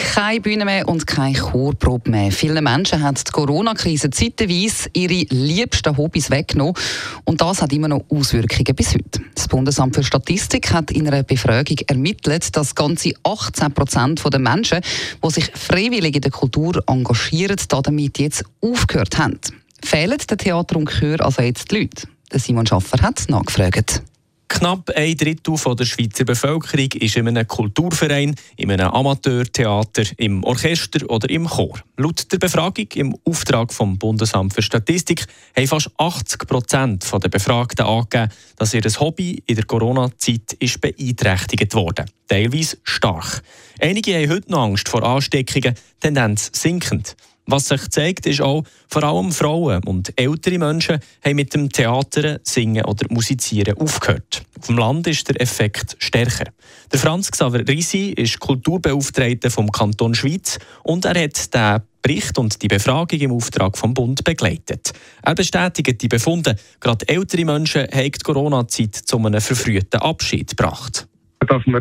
keine Bühne mehr und keine Chorprobe mehr. Viele Menschen haben die Corona-Krise zeitweise ihre liebsten Hobbys weggenommen. Und das hat immer noch Auswirkungen bis heute. Das Bundesamt für Statistik hat in einer Befragung ermittelt, dass ganze 18 Prozent der Menschen, die sich freiwillig in der Kultur engagieren, damit jetzt aufgehört haben. Fehlen der Theater und Chör also jetzt die Leute? Simon Schaffer hat nachgefragt. Knapp ein Drittel der Schweizer Bevölkerung ist in einem Kulturverein, in einem Amateurtheater, im Orchester oder im Chor. Laut der Befragung im Auftrag vom Bundesamt für Statistik haben fast 80 Prozent der Befragten angegeben, dass ihr Hobby in der Corona-Zeit beeinträchtigt wurde. Teilweise stark. Einige haben heute noch Angst vor Ansteckungen, Tendenz sinkend. Was sich zeigt, ist auch, vor allem Frauen und ältere Menschen haben mit dem Theater, Singen oder Musizieren aufgehört. Auf dem Land ist der Effekt stärker. Der Franz Xaver Risi ist Kulturbeauftragter vom Kanton Schweiz und er hat den Bericht und die Befragung im Auftrag vom Bund begleitet. Er bestätigt die Befunde, gerade ältere Menschen haben die Corona-Zeit zu einem verfrühten Abschied gebracht. Dass wir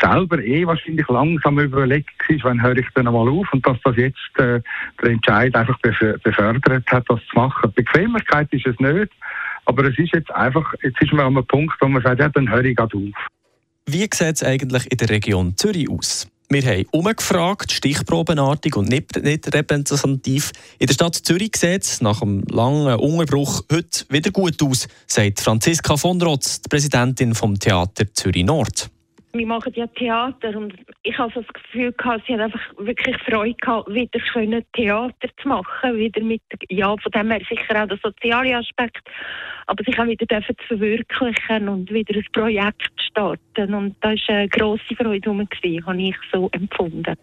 selber eh wahrscheinlich langsam überlegt ist, wann höre ich dann einmal auf und dass das jetzt äh, der Entscheid einfach befördert hat, das zu machen. Bequemlichkeit ist es nicht, aber es ist jetzt einfach, jetzt ist man an einem Punkt, wo man sagt, ja, dann höre ich gerade auf. Wie sieht es eigentlich in der Region Zürich aus? Wir haben umgefragt, stichprobenartig und nicht, nicht repräsentativ. In der Stadt Zürich sieht es nach einem langen Unterbruch heute wieder gut aus, sagt Franziska von Rotz, die Präsidentin vom Theater Zürich Nord. Wir machen ja Theater und ich habe das Gefühl gehabt, sie hat einfach wirklich Freude gehabt, wieder schöne Theater zu machen, wieder mit, ja, von dem her sicher auch der soziale Aspekt, aber sich auch wieder dürfen zu verwirklichen und wieder ein Projekt zu starten und da ist eine grosse Freude herum habe ich so empfunden.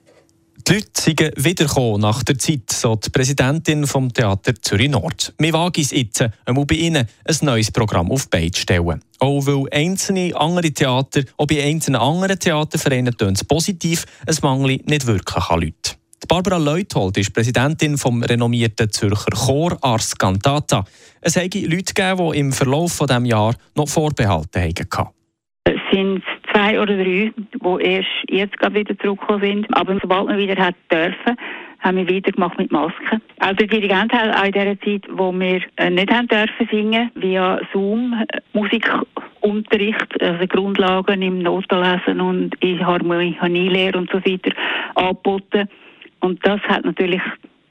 Die Leute sind wiedergekommen nach der Zeit, so die Präsidentin vom Theater Zürich Nord. Wir wagen es jetzt, einmal bei Ihnen ein neues Programm auf die zu stellen. Auch weil einzelne andere Theater, auch bei einzelnen anderen Theatervereinen tönt es positiv, es mangelt nicht wirklich an Leuten. Barbara Leuthold ist Präsidentin vom renommierten Zürcher Chor Ars Cantata. Es habe Leute die im Verlauf dieses Jahres noch Vorbehalte hatten. Sind zwei oder drei, die erst jetzt gerade wieder zurückgekommen sind. Aber sobald man wieder hat dürfen, haben wir wieder gemacht mit Masken. Also der Dirigent hat auch in der Zeit, wo wir äh, nicht haben dürfen singen, via Zoom äh, Musikunterricht, also Grundlagen im Notenlesen und in Harmonielehre und so weiter angeboten. Und das hat natürlich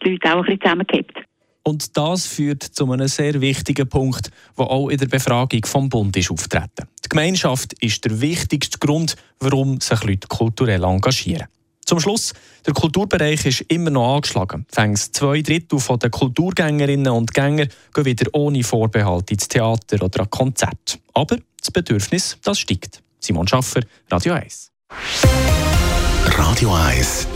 die Leute auch ein bisschen zusammengehabt. Und das führt zu einem sehr wichtigen Punkt, der auch in der Befragung vom Bund ist auftreten. Die Gemeinschaft ist der wichtigste Grund, warum sich Leute kulturell engagieren. Zum Schluss, der Kulturbereich ist immer noch angeschlagen. Fängs zwei Drittel der Kulturgängerinnen und Gänger gehen wieder ohne Vorbehalt ins Theater oder an Konzert. Aber das Bedürfnis, das steigt. Simon Schaffer, Radio 1. Radio 1